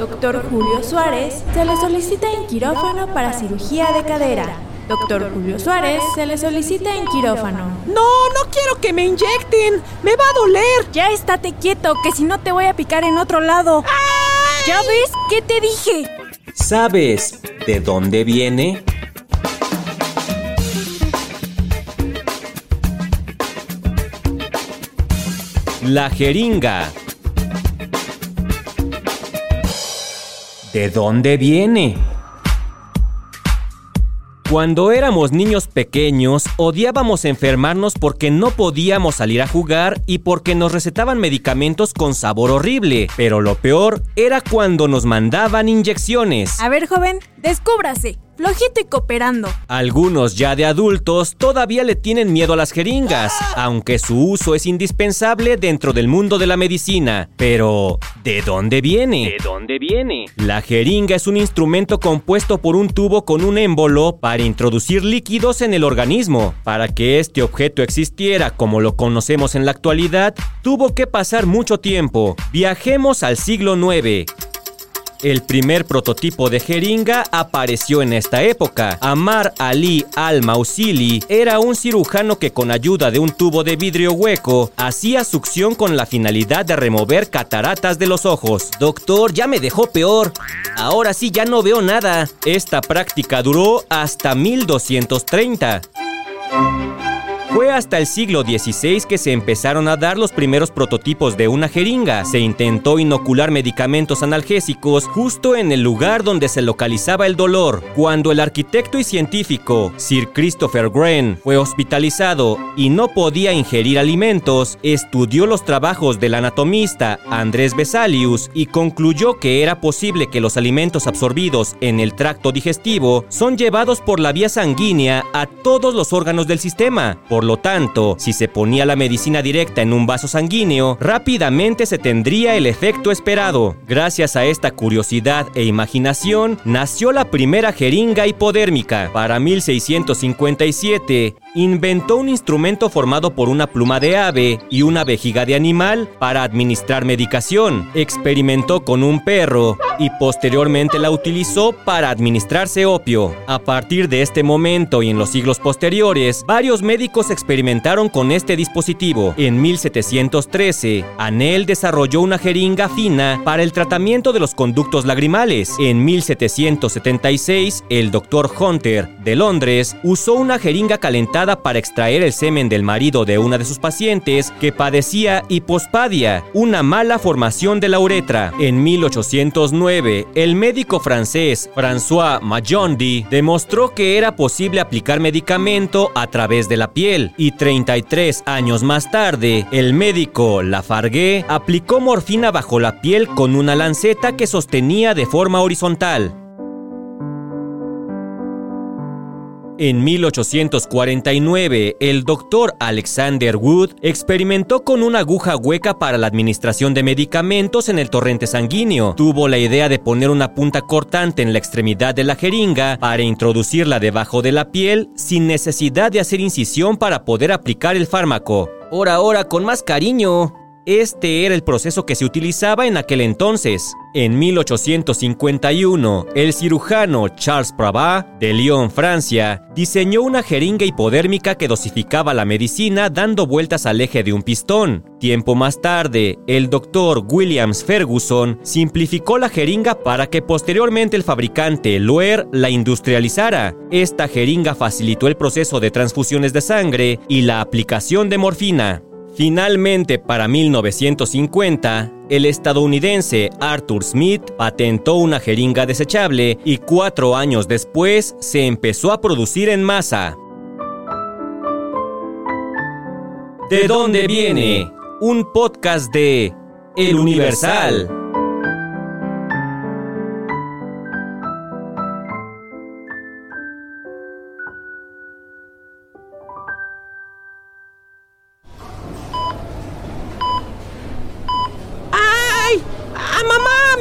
Doctor Julio Suárez se le solicita en quirófano para cirugía de cadera. Doctor Julio Suárez se le solicita en quirófano. No, no quiero que me inyecten. Me va a doler. Ya estate quieto, que si no te voy a picar en otro lado. ¿Ya ves? ¿Qué te dije? ¿Sabes de dónde viene? La jeringa. ¿De dónde viene? Cuando éramos niños pequeños, odiábamos enfermarnos porque no podíamos salir a jugar y porque nos recetaban medicamentos con sabor horrible. Pero lo peor era cuando nos mandaban inyecciones. A ver, joven, descúbrase flojito y cooperando. Algunos ya de adultos todavía le tienen miedo a las jeringas, aunque su uso es indispensable dentro del mundo de la medicina. Pero, ¿de dónde viene? ¿De dónde viene? La jeringa es un instrumento compuesto por un tubo con un émbolo para introducir líquidos en el organismo. Para que este objeto existiera como lo conocemos en la actualidad, tuvo que pasar mucho tiempo. Viajemos al siglo IX. El primer prototipo de jeringa apareció en esta época. Amar Ali al-Mausili era un cirujano que con ayuda de un tubo de vidrio hueco hacía succión con la finalidad de remover cataratas de los ojos. Doctor, ya me dejó peor. Ahora sí ya no veo nada. Esta práctica duró hasta 1230. Fue hasta el siglo XVI que se empezaron a dar los primeros prototipos de una jeringa. Se intentó inocular medicamentos analgésicos justo en el lugar donde se localizaba el dolor. Cuando el arquitecto y científico Sir Christopher Wren fue hospitalizado y no podía ingerir alimentos, estudió los trabajos del anatomista Andrés Vesalius y concluyó que era posible que los alimentos absorbidos en el tracto digestivo son llevados por la vía sanguínea a todos los órganos del sistema. Lo tanto, si se ponía la medicina directa en un vaso sanguíneo, rápidamente se tendría el efecto esperado. Gracias a esta curiosidad e imaginación, nació la primera jeringa hipodérmica. Para 1657, inventó un instrumento formado por una pluma de ave y una vejiga de animal para administrar medicación. Experimentó con un perro y posteriormente la utilizó para administrarse opio. A partir de este momento y en los siglos posteriores, varios médicos experimentaron con este dispositivo. En 1713, Anel desarrolló una jeringa fina para el tratamiento de los conductos lagrimales. En 1776, el doctor Hunter de Londres usó una jeringa calentada para extraer el semen del marido de una de sus pacientes que padecía hipospadia, una mala formación de la uretra. En 1809, el médico francés François Majondy demostró que era posible aplicar medicamento a través de la piel y 33 años más tarde, el médico Lafargue aplicó morfina bajo la piel con una lanceta que sostenía de forma horizontal. En 1849, el doctor Alexander Wood experimentó con una aguja hueca para la administración de medicamentos en el torrente sanguíneo. Tuvo la idea de poner una punta cortante en la extremidad de la jeringa para introducirla debajo de la piel sin necesidad de hacer incisión para poder aplicar el fármaco. Ahora, ahora, con más cariño. Este era el proceso que se utilizaba en aquel entonces. En 1851, el cirujano Charles Pravat, de Lyon, Francia, diseñó una jeringa hipodérmica que dosificaba la medicina dando vueltas al eje de un pistón. Tiempo más tarde, el doctor Williams Ferguson simplificó la jeringa para que posteriormente el fabricante Loer la industrializara. Esta jeringa facilitó el proceso de transfusiones de sangre y la aplicación de morfina. Finalmente, para 1950, el estadounidense Arthur Smith patentó una jeringa desechable y cuatro años después se empezó a producir en masa. ¿De dónde viene? Un podcast de El Universal.